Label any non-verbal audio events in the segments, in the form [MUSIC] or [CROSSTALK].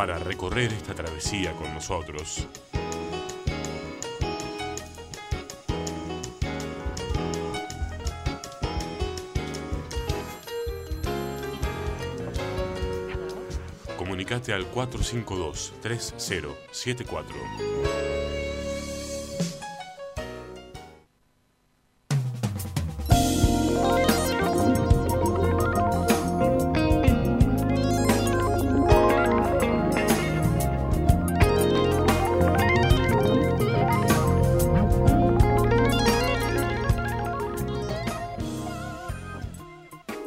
Para recorrer esta travesía con nosotros, comunicate al 452-3074.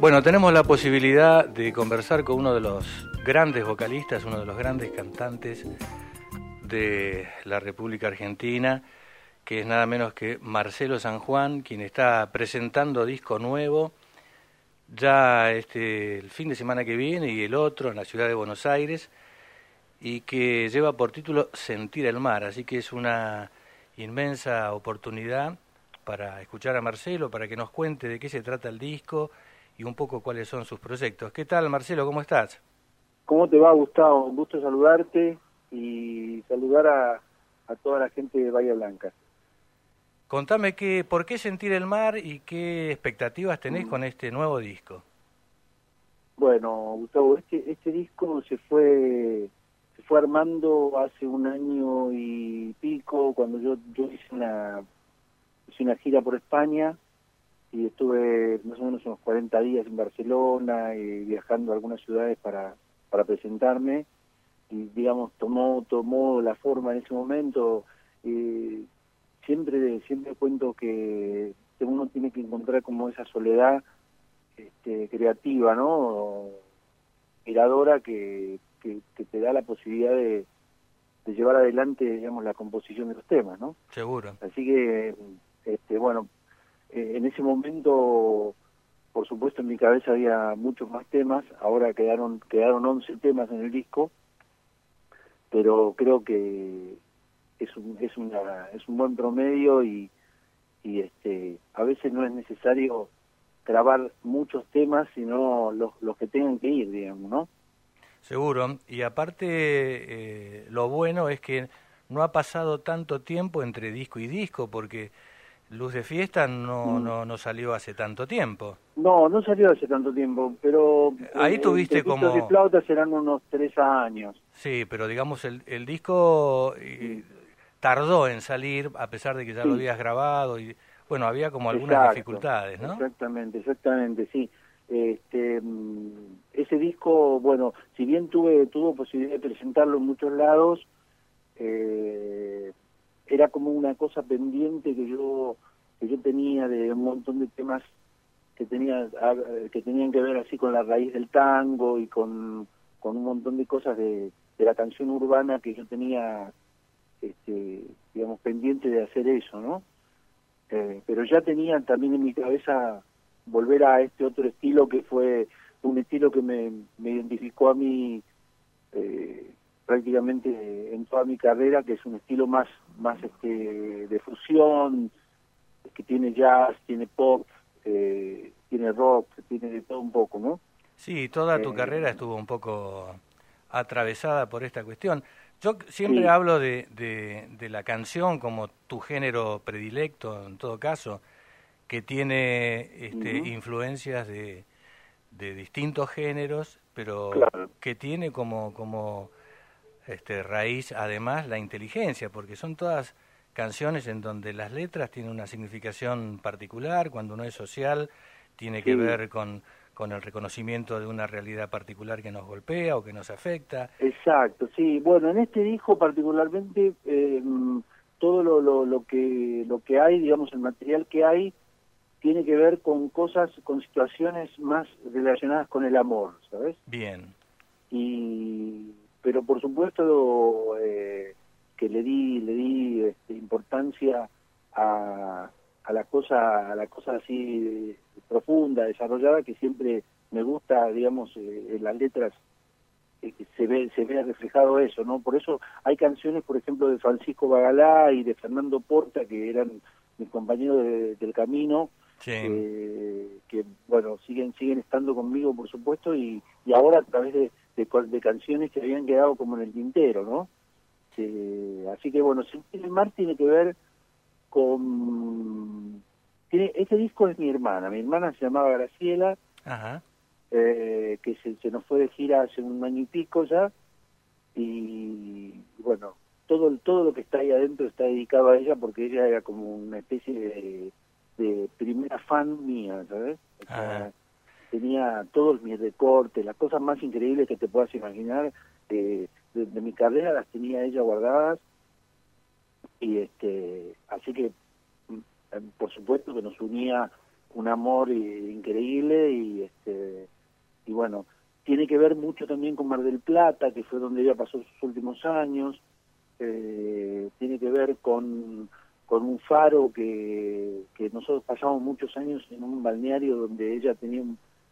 Bueno, tenemos la posibilidad de conversar con uno de los grandes vocalistas, uno de los grandes cantantes de la República Argentina, que es nada menos que Marcelo San Juan, quien está presentando disco nuevo. Ya este el fin de semana que viene y el otro en la ciudad de Buenos Aires y que lleva por título Sentir el mar, así que es una inmensa oportunidad para escuchar a Marcelo, para que nos cuente de qué se trata el disco y un poco cuáles son sus proyectos. ¿Qué tal, Marcelo? ¿Cómo estás? ¿Cómo te va, Gustavo? Un gusto saludarte y saludar a, a toda la gente de Bahía Blanca. Contame que, por qué sentir el mar y qué expectativas tenés con este nuevo disco. Bueno, Gustavo, este, este disco se fue se fue armando hace un año y pico cuando yo yo hice una hice una gira por España y estuve más o menos unos 40 días en Barcelona y viajando a algunas ciudades para, para presentarme. Y digamos tomó tomó la forma en ese momento. Eh, siempre siempre cuento que uno tiene que encontrar como esa soledad este, creativa no miradora que, que, que, te da la posibilidad de, de llevar adelante digamos la composición de los temas no seguro. Así que este bueno eh, en ese momento, por supuesto, en mi cabeza había muchos más temas, ahora quedaron quedaron 11 temas en el disco, pero creo que es un, es una, es un buen promedio y, y este a veces no es necesario grabar muchos temas, sino los, los que tengan que ir, digamos, ¿no? Seguro, y aparte eh, lo bueno es que no ha pasado tanto tiempo entre disco y disco, porque Luz de Fiesta no, mm. no, no salió hace tanto tiempo. No, no salió hace tanto tiempo, pero... Ahí tuviste como... de flauta serán unos tres años. Sí, pero digamos el, el disco tardó en salir a pesar de que ya lo habías grabado y bueno, había como algunas dificultades, ¿no? Exactamente, exactamente, sí. Este, mm, ese disco, bueno, si bien tuve tuvo posibilidad de presentarlo en muchos lados, eh, era como una cosa pendiente que yo que yo tenía de un montón de temas que tenía que tenían que ver así con la raíz del tango y con, con un montón de cosas de, de la canción urbana que yo tenía este digamos pendiente de hacer eso no eh, pero ya tenía también en mi cabeza volver a este otro estilo que fue un estilo que me, me identificó a mí eh, prácticamente en toda mi carrera, que es un estilo más, más este, de fusión, que tiene jazz, tiene pop, eh, tiene rock, tiene de todo un poco, ¿no? Sí, toda tu eh, carrera estuvo un poco atravesada por esta cuestión. Yo siempre hablo de, de, la canción como tu género predilecto, en todo caso, que tiene este, influencias de, de distintos géneros, pero que tiene como, como este, raíz además la inteligencia, porque son todas canciones en donde las letras tienen una significación particular, cuando uno es social tiene que ver con, con el reconocimiento de una realidad particular que nos golpea o que nos afecta. Exacto, sí. Bueno, en este disco particularmente eh, todo lo, lo, lo, que lo que hay, digamos, el material que hay, tiene que ver con cosas, con situaciones más relacionadas con el amor, ¿sabes? Bien. Y, pero por supuesto eh, que le di, le di este, importancia a, a la cosa, a la cosa así profunda, desarrollada, que siempre me gusta, digamos, eh, en las letras eh, se ve se ve reflejado eso, ¿no? Por eso hay canciones, por ejemplo, de Francisco Bagalá y de Fernando Porta, que eran mis compañeros del camino, eh, que, bueno, siguen siguen estando conmigo, por supuesto, y, y ahora a través de, de, canciones que habían quedado como en el tintero, ¿no? así que, bueno, el mar tiene que ver con... Tiene, este disco es mi hermana, mi hermana se llamaba Graciela, eh, que se, se, nos fue de gira hace un año y pico ya, y bueno, todo, todo lo que está ahí adentro está dedicado a ella porque ella era como una especie de, de primera fan mía, ¿sabes? Tenía todos mis recortes, las cosas más increíbles que te puedas imaginar de, de, mi carrera las tenía ella guardadas. Y este así que mm, por supuesto que nos unía un amor increíble y este y bueno tiene que ver mucho también con Mar del Plata que fue donde ella pasó sus últimos años. Eh, tiene que ver con con un faro que, que nosotros pasamos muchos años en un balneario donde ella tenía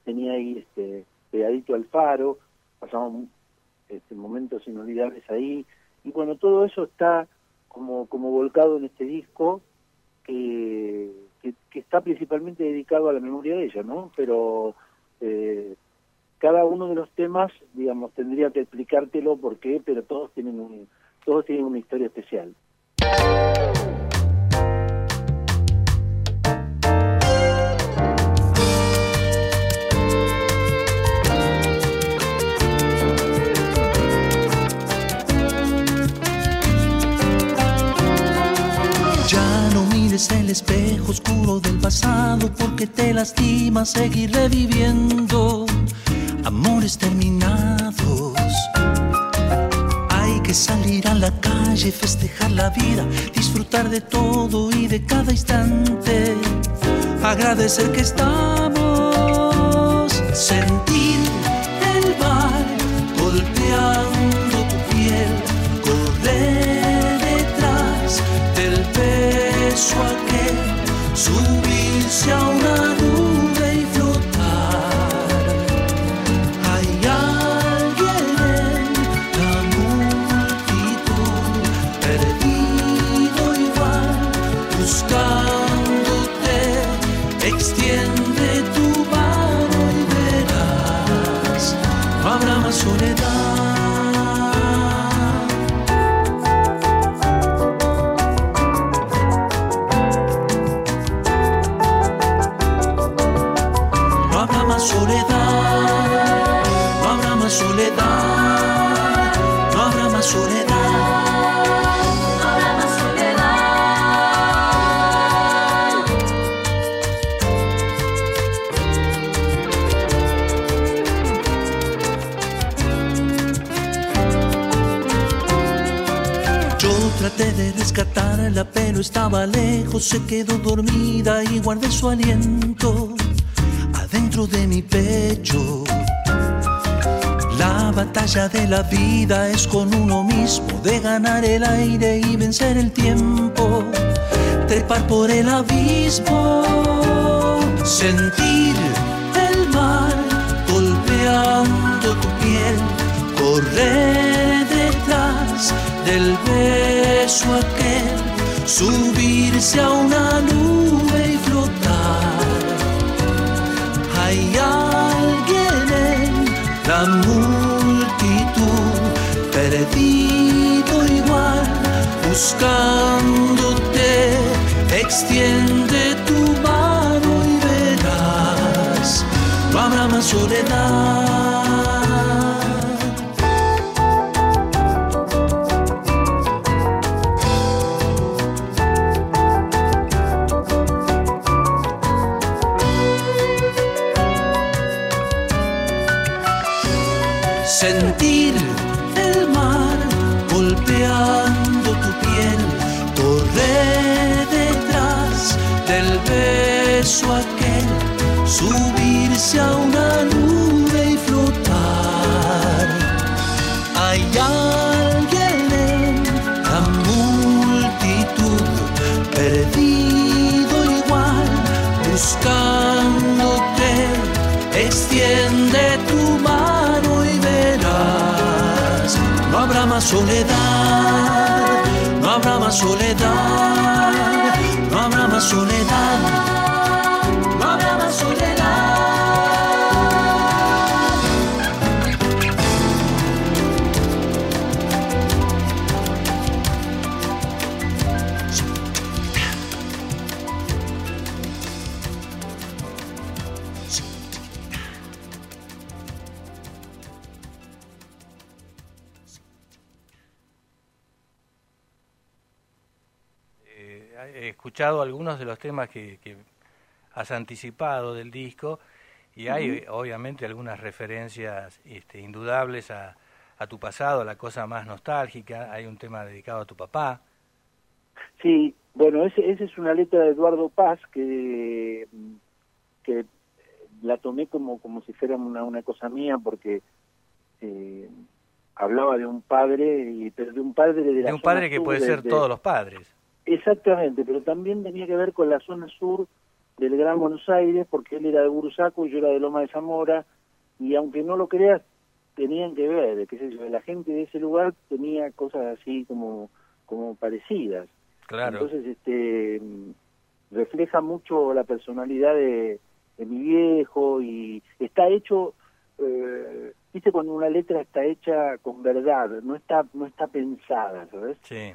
tenía ahí este pegadito al faro pasamos este, momentos inolvidables ahí. Y bueno todo eso está como como volcado en este disco que, que, está principalmente dedicado a la memoria de ella no pero eh, cada uno de los temas digamos tendría que explicártelo por qué pero todos tienen un todos tienen una historia especial el espejo oscuro del pasado porque te lastima seguir reviviendo amores terminados. Hay que salir a la calle, festejar la vida, disfrutar de todo y de cada instante. Agradecer que estamos, sentir beso aquel, subirse a una nube y flotar. Hay alguien en la multitud, perdido igual, buscándote, extiende tu mano y verás, no habrá más soledad. Traté de rescatarla, pero estaba lejos, se quedó dormida y guardé su aliento adentro de mi pecho. La batalla de la vida es con uno mismo, de ganar el aire y vencer el tiempo, trepar por el abismo, sentir el mar golpeando tu piel, correr detrás del beso aquel, subirse a una nube y flotar. Hay alguien en la multitud, perdido igual, buscándote, extiende tu mano y verás, no habrá más soledad. sentir el mar golpeando tu piel, correr detrás del beso aquel, subirse a una luz más soledad, no habrá más soledad, no habrá más soledad, escuchado algunos de los temas que, que has anticipado del disco y hay obviamente algunas referencias este, indudables a, a tu pasado, a la cosa más nostálgica. Hay un tema dedicado a tu papá. Sí, bueno, ese, esa es una letra de Eduardo Paz que, que la tomé como, como si fuera una, una cosa mía porque eh, hablaba de un padre, y, pero de un padre de, la De un zona padre que puede de- ser de- todos los padres. Exactamente, pero también tenía que ver con la zona sur del Gran Buenos Aires, porque él era de Bursaco y yo era de Loma de Zamora, y aunque no lo creas, tenían que ver, qué sé yo, la gente de ese lugar tenía cosas así como, como parecidas. Claro. Entonces, este, refleja mucho la personalidad de, de mi viejo y está hecho, eh, viste, cuando una letra está hecha con verdad, no está, no está pensada, ¿sabes? Sí.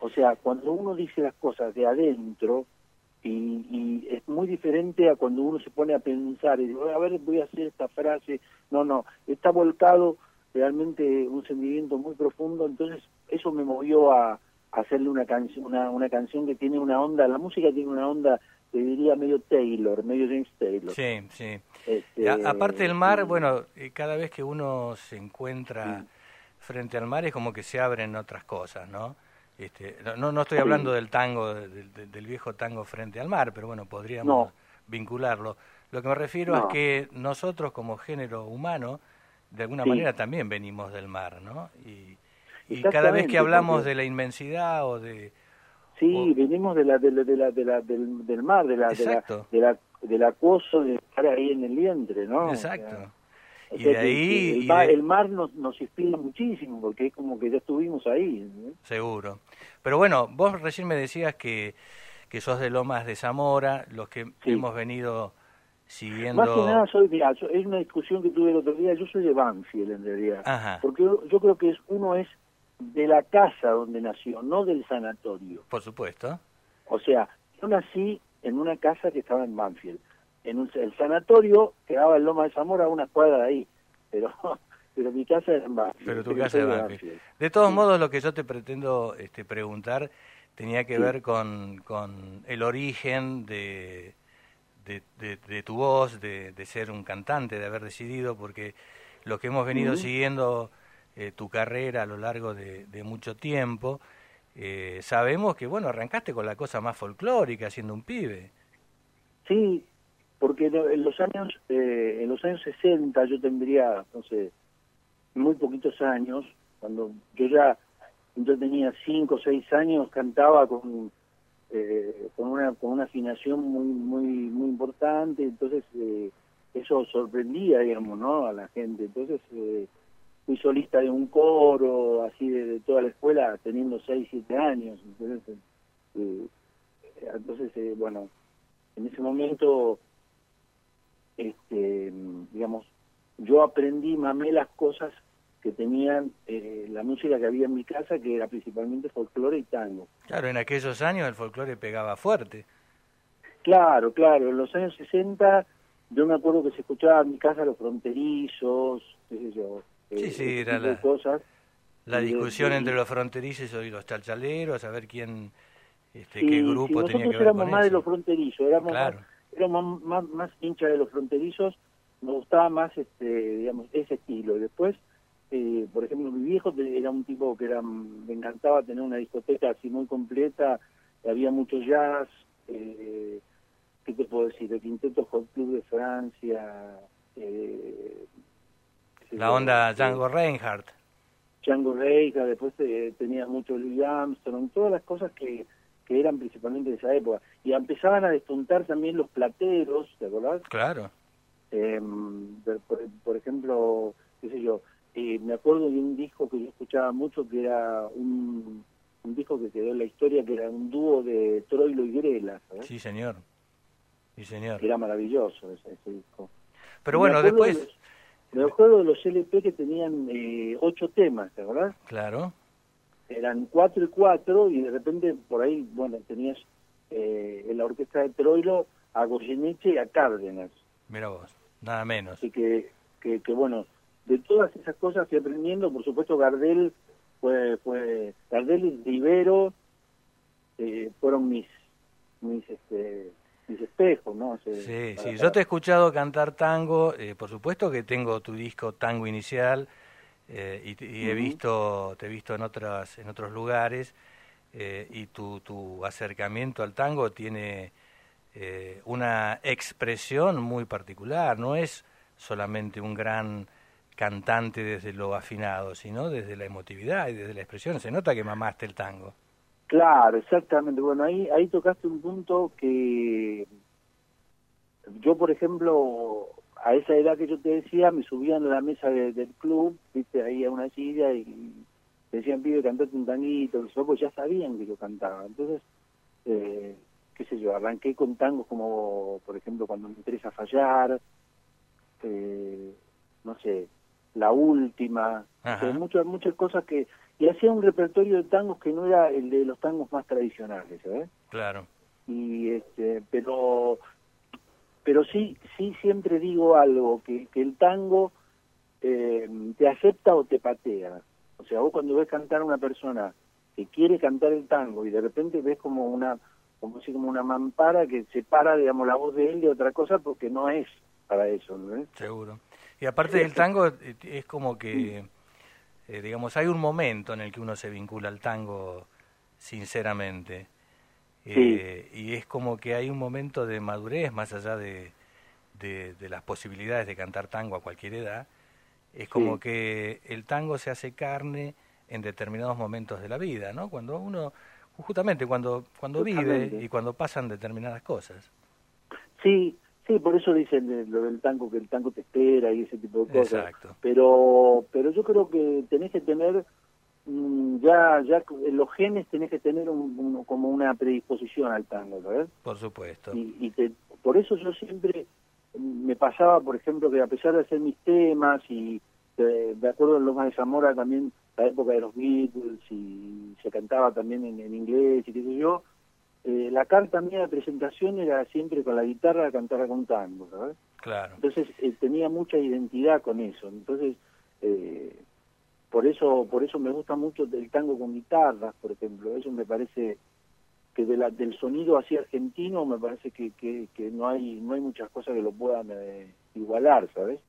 O sea, cuando uno dice las cosas de adentro, y, y es muy diferente a cuando uno se pone a pensar y digo, a ver, voy a hacer esta frase. No, no, está volcado realmente un sentimiento muy profundo, entonces eso me movió a, a hacerle una canción, una, una canción que tiene una onda, la música tiene una onda, te diría medio Taylor, medio James Taylor. Sí, sí. Este, a- aparte del mar, bueno, eh, cada vez que uno se encuentra frente al mar es como que se abren otras cosas, ¿no? Este, no- no, estoy hablando del tango, del, del- viejo tango frente al mar, pero bueno, podríamos No. vincularlo. Lo que me refiero es que nosotros como género humano, de alguna Sí. manera también venimos del mar, ¿no? Y, y cada vez que hablamos de la inmensidad o de... Sí, o- venimos de la, de la, de la, de la- del, del mar, de la, de la, Exacto. de la, del acoso de estar ahí en el vientre, ¿no? O sea, Exacto. Y de ahí... el, y mar, de- el mar nos, nos inspira muchísimo, porque es como que ya estuvimos ahí. Seguro. Pero bueno, vos recién me decías que, que sos de Lomas de Zamora, los que Sí. hemos venido siguiendo... Más que nada, soy, es una discusión que tuve el otro día, yo soy de Banfield en realidad, Ajá, porque yo, yo creo que es uno es de la casa donde nació, no del sanatorio. por supuesto. O sea, yo nací en una casa que estaba en Banfield. En un, el sanatorio quedaba en Loma de Zamora a una cuadra de ahí, pero pero mi casa en Banfield. Pero tu casa de Banfield. De todos Sí. modos, lo que yo te pretendo este, preguntar tenía que Sí. ver con, con el origen de, de, de- de tu voz, de, de ser un cantante, de haber decidido, porque los que hemos venido siguiendo eh, tu carrera a lo largo de, mucho tiempo, eh, sabemos que, bueno, arrancaste con la cosa más folclórica, siendo un pibe. Sí, porque en los años eh, en los años 60 yo tendría, no sé, muy poquitos años, cuando yo ya yo tenía cinco o seis años, cantaba con eh, con una con una afinación muy muy muy importante, entonces eh, eso sorprendía, digamos, ¿no? A la gente. Entonces eh, fui solista de un coro, así de, de toda la escuela, teniendo seis siete años. Entonces, eh, entonces bueno, en ese momento, este, digamos, yo aprendí, mamé las cosas que tenían eh, la música que había en mi casa, que era principalmente folclore y tango. Claro, en aquellos años el folclore pegaba fuerte. Claro, claro, en los años 60 yo me acuerdo que se escuchaba en mi casa los fronterizos, qué sé yo, Sí, eh, sí, era la- cosas. La de- discusión entre los fronterizos y los chalchaleros, a ver quién, este, Sí, qué sí, grupo tenía nosotros que ver éramos con más de los fronterizos, éramos Claro. más, éramos más, más hinchas de los fronterizos, nos gustaba más este, digamos, ese estilo. Después, eh, por ejemplo, mi viejo era un tipo que era, me encantaba tener una discoteca así muy completa, había mucho jazz, eh, ¿qué te puedo decir? El Quinteto Hot Club de Francia. Eh, la onda Django Reinhardt. Django Reinhardt, después eh, tenía mucho Louis Armstrong, todas las cosas que, que eran principalmente de esa época. Y empezaban a despuntar también los plateros, ¿te acordás? Claro. Eh, por, por, ejemplo, qué sé yo, eh, me acuerdo de un disco que yo escuchaba mucho que era un, un disco que quedó en la historia, que era un dúo de Troilo y Grela. Sí, señor. Sí, señor. Era maravilloso ese, ese disco. Pero bueno, después... me acuerdo de los LP que tenían eh, ocho temas, ¿te acordás? Claro. Eran cuatro y cuatro, y de repente por ahí, bueno, tenías eh, en la orquesta de Troilo a Goyeneche y a Cárdenas. Mira vos, nada menos. Así que, que, que bueno, de todas esas cosas fui aprendiendo, por supuesto Gardel fue, fue Gardel y Rivero eh, fueron mis, mis, este, mis espejos, ¿no? sí, sí, yo te he escuchado cantar tango, eh, por supuesto que tengo tu disco Tango Inicial eh, y, he visto, te he visto en, otras, en otros lugares y tu, tu acercamiento al tango tiene una expresión muy particular, no es solamente un gran cantante desde lo afinado, sino desde la emotividad y desde la expresión. Se nota que mamaste el tango. Claro, exactamente. Bueno, ahí, ahí tocaste un punto que yo, por ejemplo, a esa edad que yo te decía, me subían a la mesa del club, viste, ahí a una silla y decían, pibe, cantate un tanguito, pues ya sabían que yo cantaba. Entonces, eh, qué sé yo, arranqué con tangos como, por ejemplo, cuando me interesa fallar, eh, no sé, la última, muchas muchas cosas que y hacía un repertorio de tangos que no era el de los tangos más tradicionales, ¿sabes? Claro. Y este, pero pero sí sí siempre digo algo que, que el tango eh, te acepta o te patea. O sea, vos cuando ves cantar a una persona que quiere cantar el tango y de repente ves como una como así como una mampara que separa digamos la voz de él de otra cosa porque no es para eso, ¿no? Seguro. Y aparte del tango, eh, es como que, eh, digamos, hay un momento en el que uno se vincula al tango sinceramente. Eh, y es como que hay un momento de madurez, más allá de, de, las posibilidades de cantar tango a cualquier edad. Es como que el tango se hace carne en determinados momentos de la vida, ¿no? Cuando uno, justamente cuando, cuando vive y cuando pasan determinadas cosas. Sí, Sí, por eso dicen lo del tango, que el tango te espera y ese tipo de cosas. Exacto. Pero, pero yo creo que tenés que tener, mm, ya, ya en los genes tenés que tener un, como una predisposición al tango, ¿sabes? Por supuesto. Y, y te, por eso yo siempre me pasaba, por ejemplo, que a pesar de hacer mis temas y de acuerdo en Lomas de Zamora también la época de los Beatles y se cantaba también en, en inglés y qué sé yo, eh, la carta mía de presentación era siempre con la guitarra cantar con tango, ¿sabes? Claro. Entonces eh, tenía mucha identidad con eso. Entonces, eh, por eso por eso me gusta mucho el tango con guitarras, por ejemplo. Eso me parece que de la, del sonido así argentino me parece que, que, que no hay no hay muchas cosas que lo puedan igualar, ¿sabes?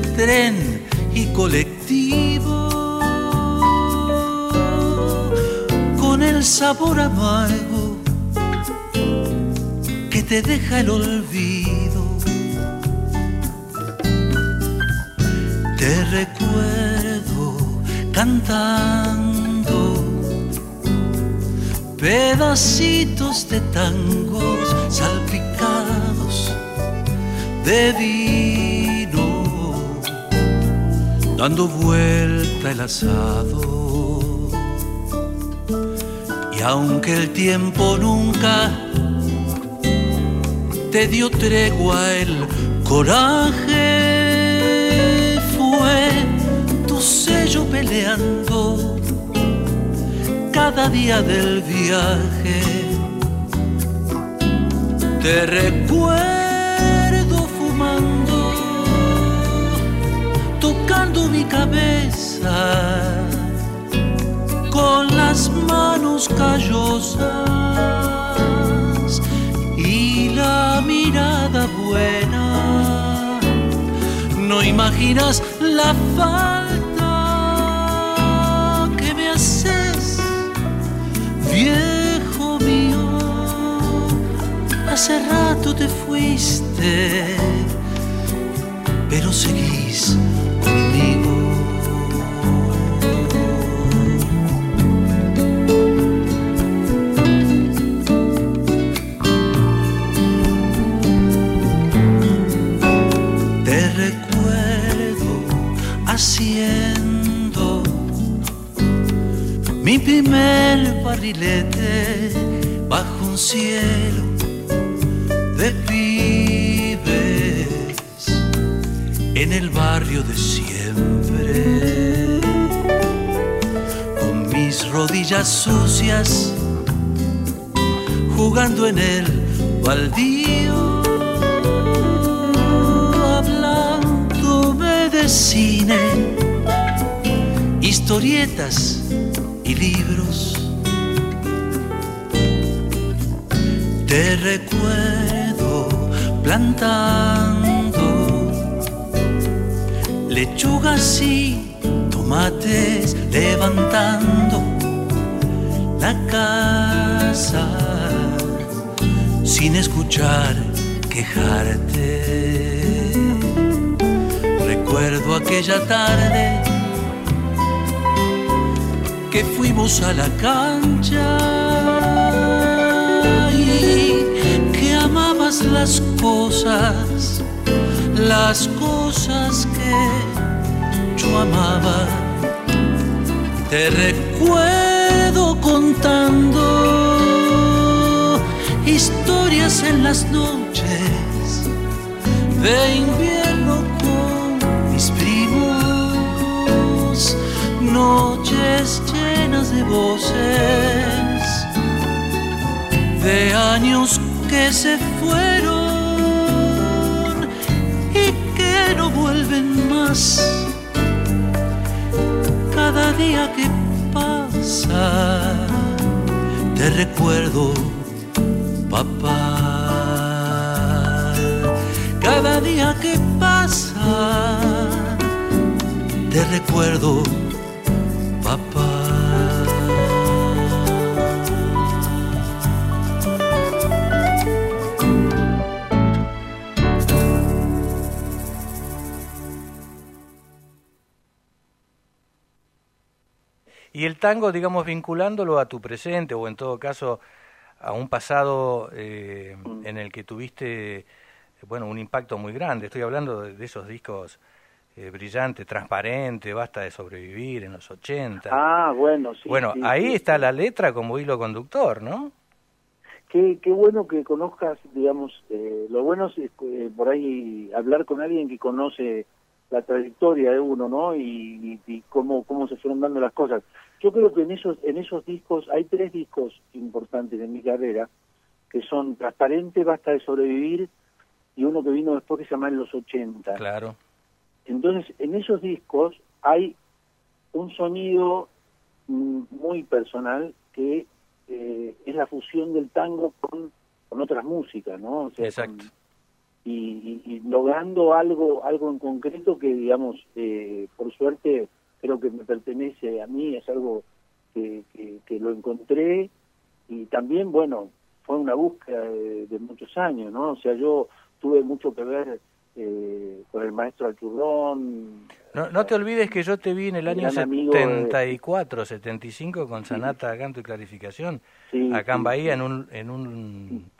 De tren y colectivo, con el sabor amargo que te deja el olvido. Te recuerdo cantando pedacitos de tangos salpicados de vino, dando vuelta el asado. Y aunque el tiempo nunca te dio tregua el coraje, fue tu peleando cada día del viaje. Te recuerdo mi cabeza con las manos callosas y la mirada buena. No imaginas la falta que me haces, viejo mío. Hace rato te fuiste, pero seguís mi primer barrilete bajo un cielo de pibes en el barrio de siempre. Con mis rodillas sucias jugando en el baldío. Hablándome de cine historietas libros. Te recuerdo plantando lechugas y tomates, levantando la casa sin escuchar quejarte. Recuerdo aquella tarde que fuimos a la cancha y que amabas las cosas, las cosas que yo amaba. Te recuerdo contando historias en las noches de invierno noches llenas de voces, de años que se fueron y que no vuelven más. Cada día que pasa, te recuerdo, papá. Cada día que pasa, te recuerdo, Y el tango, digamos, vinculándolo a tu presente o en todo caso a un pasado eh, en el que tuviste, bueno, un impacto muy grande. Estoy hablando de, de esos discos eh, brillantes, transparentes, Basta de sobrevivir en los 80. Ah, bueno, sí. bueno, sí, ahí sí, está sí. la letra como hilo conductor, ¿no? Qué, qué bueno que conozcas, digamos, eh, lo bueno es eh, por ahí hablar con alguien que conoce la trayectoria de uno, ¿no? Y, y, y cómo, cómo se fueron dando las cosas. Yo creo que en esos, en esos discos, hay tres discos importantes en mi carrera, que son Transparente, Basta de Sobrevivir, y uno que vino después que se llama En los 80. Claro. Entonces, en esos discos hay un sonido mm, muy personal que eh, es la fusión del tango con, con otras músicas, ¿no? O sea, Exacto. con- y, y- y logrando algo algo en concreto que, digamos, eh, por suerte creo que me pertenece a mí, es algo que, que, que lo encontré y también, bueno, fue una búsqueda de, de muchos años, ¿no? O sea, yo tuve mucho que ver eh, con el maestro Alchurrón. No, no te olvides que yo te vi en el año Gran amigo de- 74, 75 con Sanata, Canto y Clarificación, Sí, acá en sí, Bahía, sí. en un, en un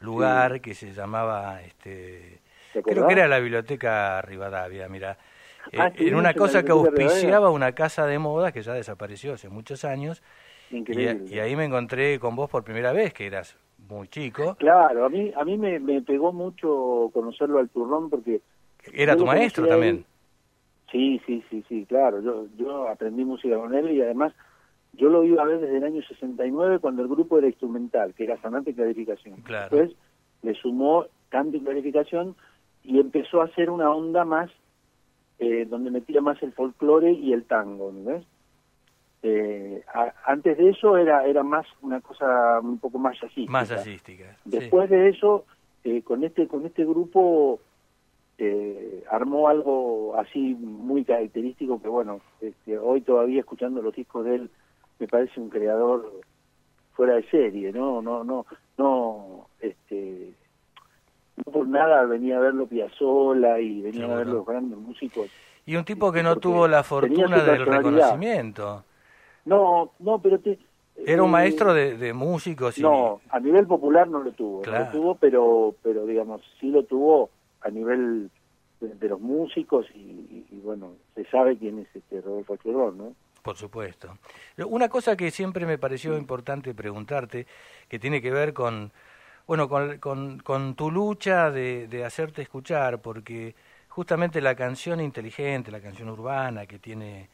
lugar que se llamaba, este, ¿Te creo que era la Biblioteca Rivadavia, mira. Eh, Ah, en estuvimos una en la cosa que Rivadavia. auspiciaba una casa de moda que ya desapareció hace muchos años, Increíble. y ahí me encontré con vos por primera vez, que eras muy chico. Claro, a mí a mí me, me pegó mucho conocerlo al turrón porque Era tu maestro también. Sí, sí, sí, sí, claro. Yo, yo aprendí música con él y además yo lo iba a ver desde el año 69 cuando el grupo era instrumental, que era sonante y clarificación. Claro. Después le sumó canto y clarificación y empezó a hacer una onda más eh, donde metía más el folclore y el tango, ¿ves? Eh, a- antes de eso era era más una cosa un poco más jazzística. Más jazzística. sí. Después de eso, eh, con este con este grupo eh, armó algo así muy característico que bueno, este, hoy todavía escuchando los discos de él me parece un creador fuera de serie, no, no, no, no, este, no por nada venía a verlo Piazzolla y venía a ver los grandes músicos. Y un tipo que no tuvo la fortuna del reconocimiento. No, no, pero te, Era un eh, maestro de, de músicos y No, a nivel popular no lo tuvo, no Claro. lo tuvo, pero, pero digamos, sí lo tuvo a nivel de, de los músicos y, y- y, bueno, se sabe quién es este Rodolfo Churrón, ¿no? Por supuesto. Una cosa que siempre me pareció importante preguntarte, que tiene que ver con, bueno, con, con, con tu lucha de, de hacerte escuchar, porque justamente la canción inteligente, la canción urbana, que tiene,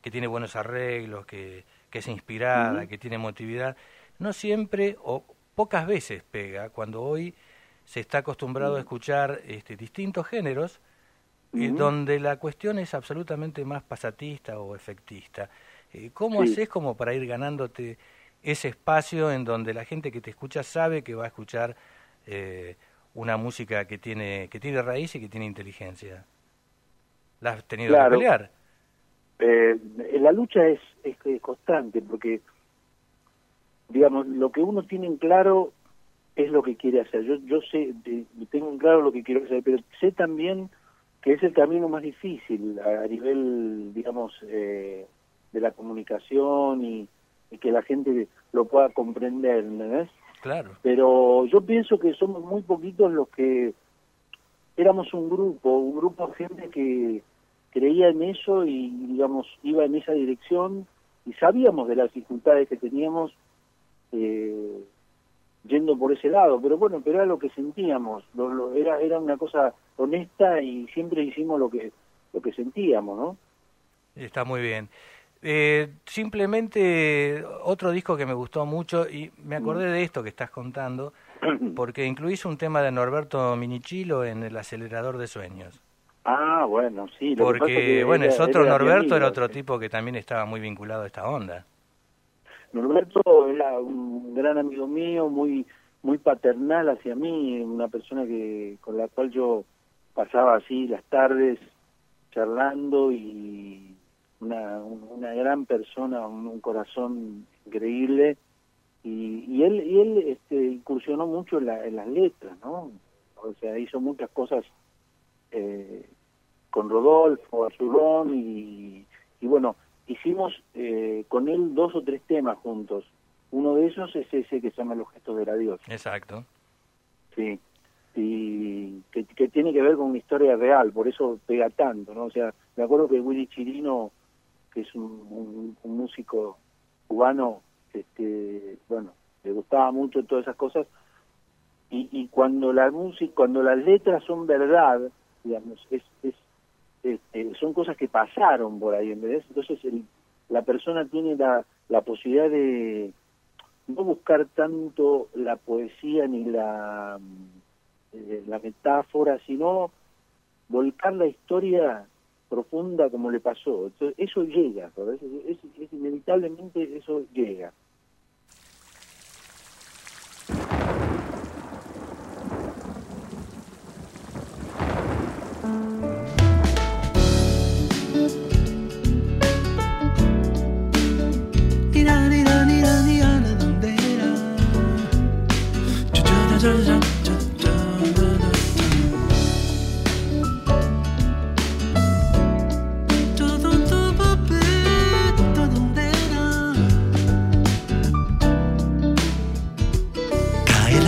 que tiene buenos arreglos, que, que es inspirada, que tiene emotividad, no siempre o pocas veces pega, cuando hoy se está acostumbrado a escuchar este, distintos géneros, eh, Ujú. donde la cuestión es absolutamente más pasatista o efectista. Eh, ¿Cómo Sí. haces como para ir ganándote ese espacio en donde la gente que te escucha sabe que va a escuchar eh, una música que tiene que tiene raíz y que tiene inteligencia? ¿La has tenido Claro. que pelear? Eh, la lucha es, es, es constante porque, digamos, lo que uno tiene en claro es lo que quiere hacer. Yo, yo sé, tengo en claro lo que quiero hacer, pero sé también que es el camino más difícil a, a nivel, digamos, eh, de la comunicación y, y que la gente lo pueda comprender, ¿entendés? Claro. pero yo pienso que somos muy poquitos los que éramos un grupo, un grupo de gente que creía en eso y, digamos, iba en esa dirección y sabíamos de las dificultades que teníamos eh, yendo por ese lado, pero bueno, pero era lo que sentíamos, lo- lo- era era una cosa honesta y siempre hicimos lo que lo que sentíamos, ¿no? Está muy bien. Eh, simplemente otro disco que me gustó mucho y me acordé de esto que estás contando, [CLEARS THROAT] porque incluís un tema de Norberto Minichilo en el acelerador de sueños. Ah, bueno, sí. lo que pasa Porque, que bueno, era- es otro era Norberto, era otro sí. tipo que también estaba muy vinculado a esta onda. Norberto era un gran amigo mío, muy muy paternal hacia mí, una persona que con la cual yo pasaba así las tardes charlando y una, un- una gran persona, un, un corazón increíble y, y él y él este, incursionó mucho en, la- en las letras, ¿no? O sea, hizo muchas cosas eh, con Rodolfo, Azurón y, y bueno, hicimos eh, con él dos o tres temas juntos. Uno de esos es ese que se llama Los gestos del adiós, Exacto. sí, y que, que tiene que ver con una historia real, por eso pega tanto, ¿no? O sea, me acuerdo que Willy Chirino, que es un, músico cubano, este, bueno, le gustaba mucho todas esas cosas, y, y cuando la música, cuando las letras son verdad, digamos, es, es este, son cosas que pasaron por ahí, ¿entendés? Entonces el, la persona tiene la, la posibilidad de no buscar tanto la poesía ni la, eh, la metáfora, sino volcar la historia profunda como le pasó. Entonces, eso llega, ¿sabes? Es, es- inevitablemente eso llega.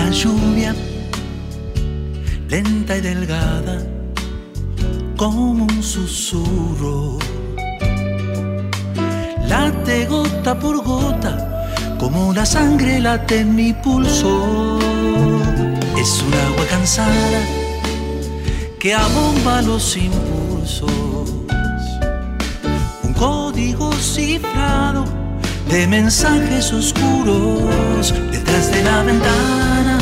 La lluvia, lenta y delgada, como un susurro late gota por gota, como la sangre late en mi pulso. Es un agua cansada que abomba los impulsos. cifrado de mensajes oscuros detrás de la ventana,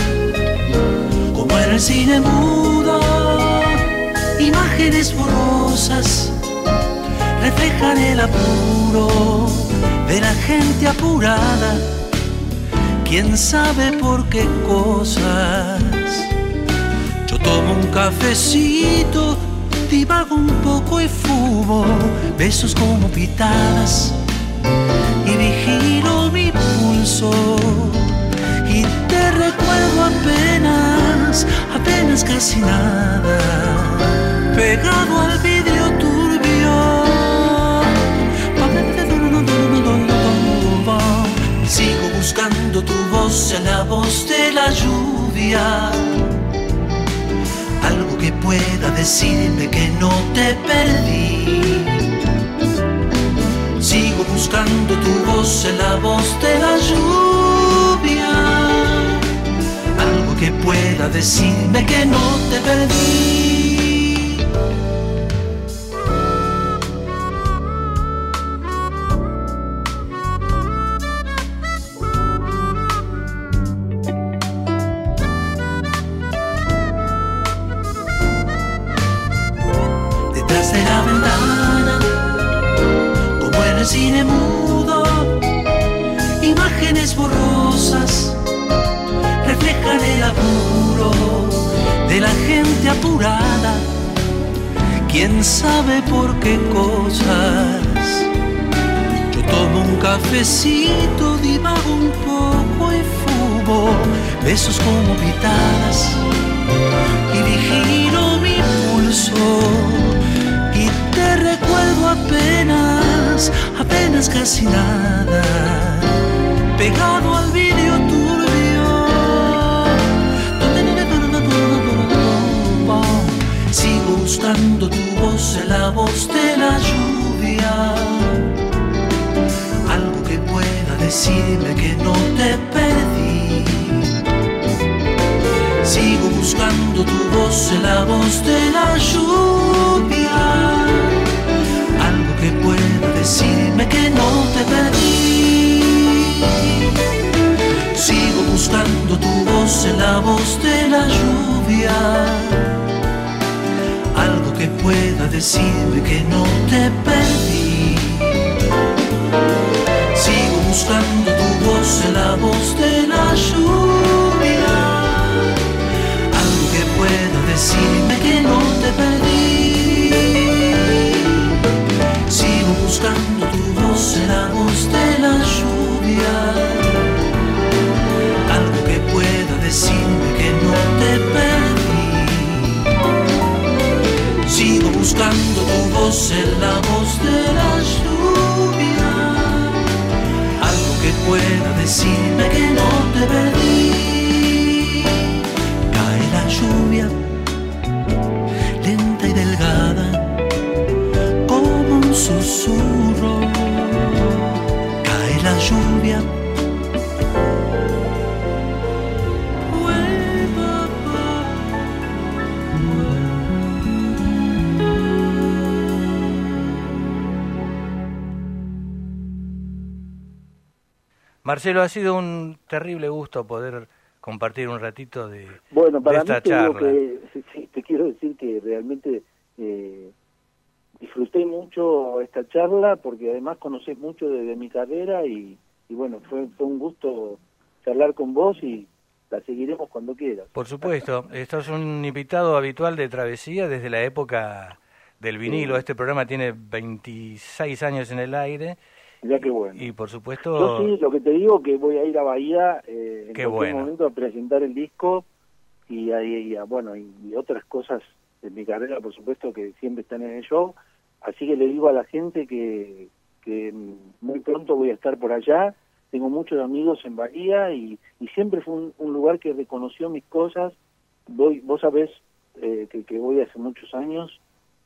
como en el cine mudo, imágenes borrosas reflejan el apuro de la gente apurada, quién sabe por qué cosas. Yo tomo un cafecito, divago un poco y fumo besos como pitadas y te recuerdo apenas, apenas casi nada, pegado al vidrio turbio. Sigo buscando tu voz en la voz de la lluvia. Algo que pueda decirme que no te perdí. Buscando tu voz en la voz de la lluvia. Algo que pueda decirme que no te perdí. Detrás de la mudo, imágenes borrosas reflejan el apuro de la gente apurada, quién sabe por qué cosas. Yo tomo un cafecito, divago un poco y fumo besos como pitadas y vigilo mi pulso y te recuerdo apenas, apenas casi nada, pegado al vidrio turbio. Sigo buscando tu voz la voz de la lluvia, algo que pueda decirme que no te perdí. Sigo buscando tu voz la voz de la lluvia. Decirme que no te perdí. Sigo buscando tu voz en la voz de la lluvia. Algo que pueda decirme que no te perdí. Sigo buscando tu voz en la voz de la lluvia algo que pueda decirme que no te perdí. Sigo buscando tu voz en la voz de la lluvia. Algo que pueda decirme que no te perdí. Sigo buscando tu voz en la voz de la lluvia. Algo que pueda decirme que Marcelo, ha sido un terrible gusto poder compartir un ratito de, Bueno, para de mí esta te, digo charla. que, te quiero decir que realmente eh, disfruté mucho esta charla porque además conoces mucho de, de mi carrera y, y bueno, fue, fue un gusto charlar con vos y la seguiremos cuando quieras. Por supuesto, estás un invitado habitual de Travesía desde la época del vinilo. Sí. Este programa tiene 26 años en el aire Bueno. y por Yo supuesto sí, lo que te digo que voy a ir a Bahía eh, en Qué cualquier bueno. momento a presentar el disco y, a- y a- bueno y, y otras cosas de mi carrera, por supuesto, que siempre están en el show. Así que le digo a la gente que, que mm, muy pronto voy a estar por allá. Tengo muchos amigos en Bahía y, y siempre fue un, un lugar que reconoció mis cosas. Voy, vos sabés eh, que, que voy hace muchos años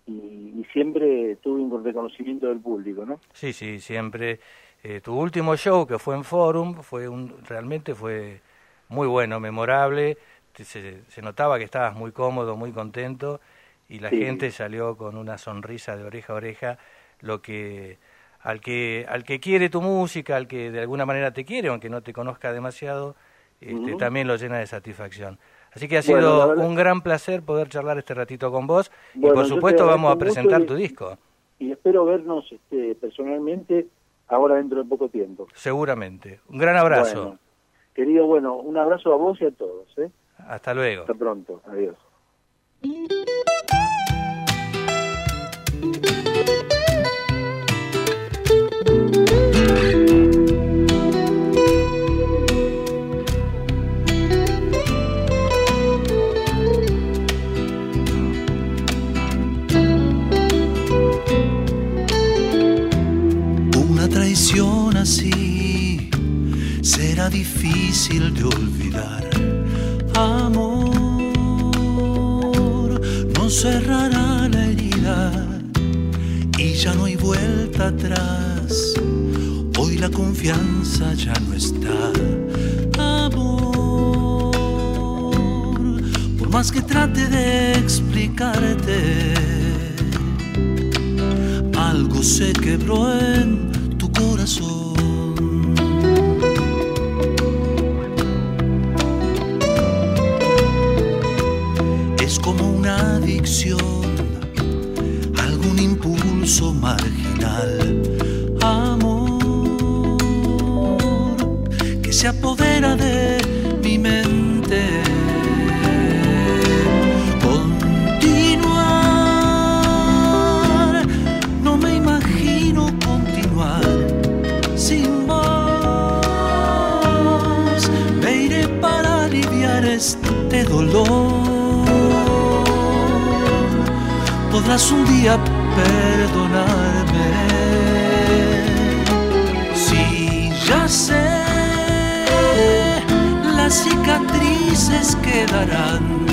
y, y siempre tuve un reconocimiento del público, ¿no? Sí, sí, siempre. Eh, tu último show que fue en Forum fue un, realmente fue muy bueno, memorable. Se, se notaba que estabas muy cómodo, muy contento y la Sí. gente salió con una sonrisa de oreja a oreja, lo que al que, al que quiere tu música, al que de alguna manera te quiere, aunque no te conozca demasiado, este, también lo llena de satisfacción. Así que ha sido un gran placer poder charlar este ratito con vos y por supuesto vamos a presentar tu disco. Y espero vernos este, personalmente ahora dentro de poco tiempo. Seguramente. Un gran abrazo. querido, bueno, un abrazo a vos y a todos. ¿eh? Hasta luego. Hasta pronto. Adiós. Difícil de olvidar. Amor, no cerrará la herida y ya no hay vuelta atrás. Hoy la confianza ya no está. Amor, por más que trate de explicarte, algo se quebró en corazón. algún podrás un día perdonarme. Si ya sé, las cicatrices quedarán.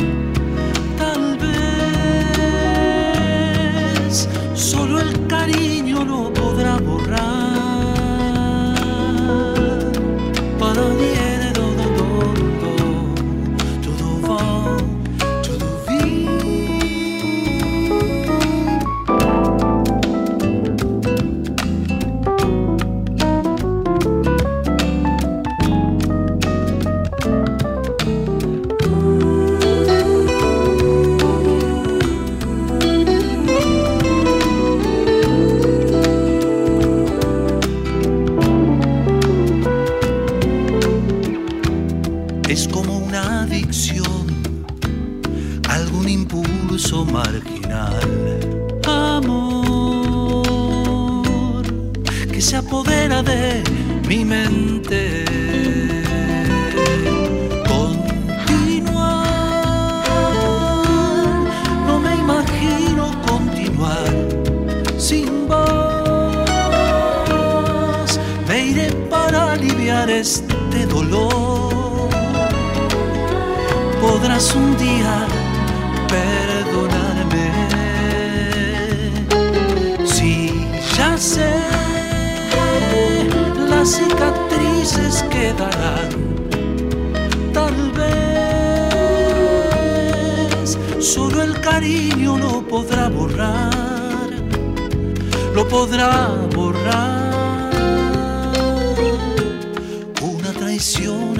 este dolor. Podrás un día perdonarme. Si ya sé, las cicatrices quedarán. Tal vez solo el cariño no podrá borrar, lo podrá borrar.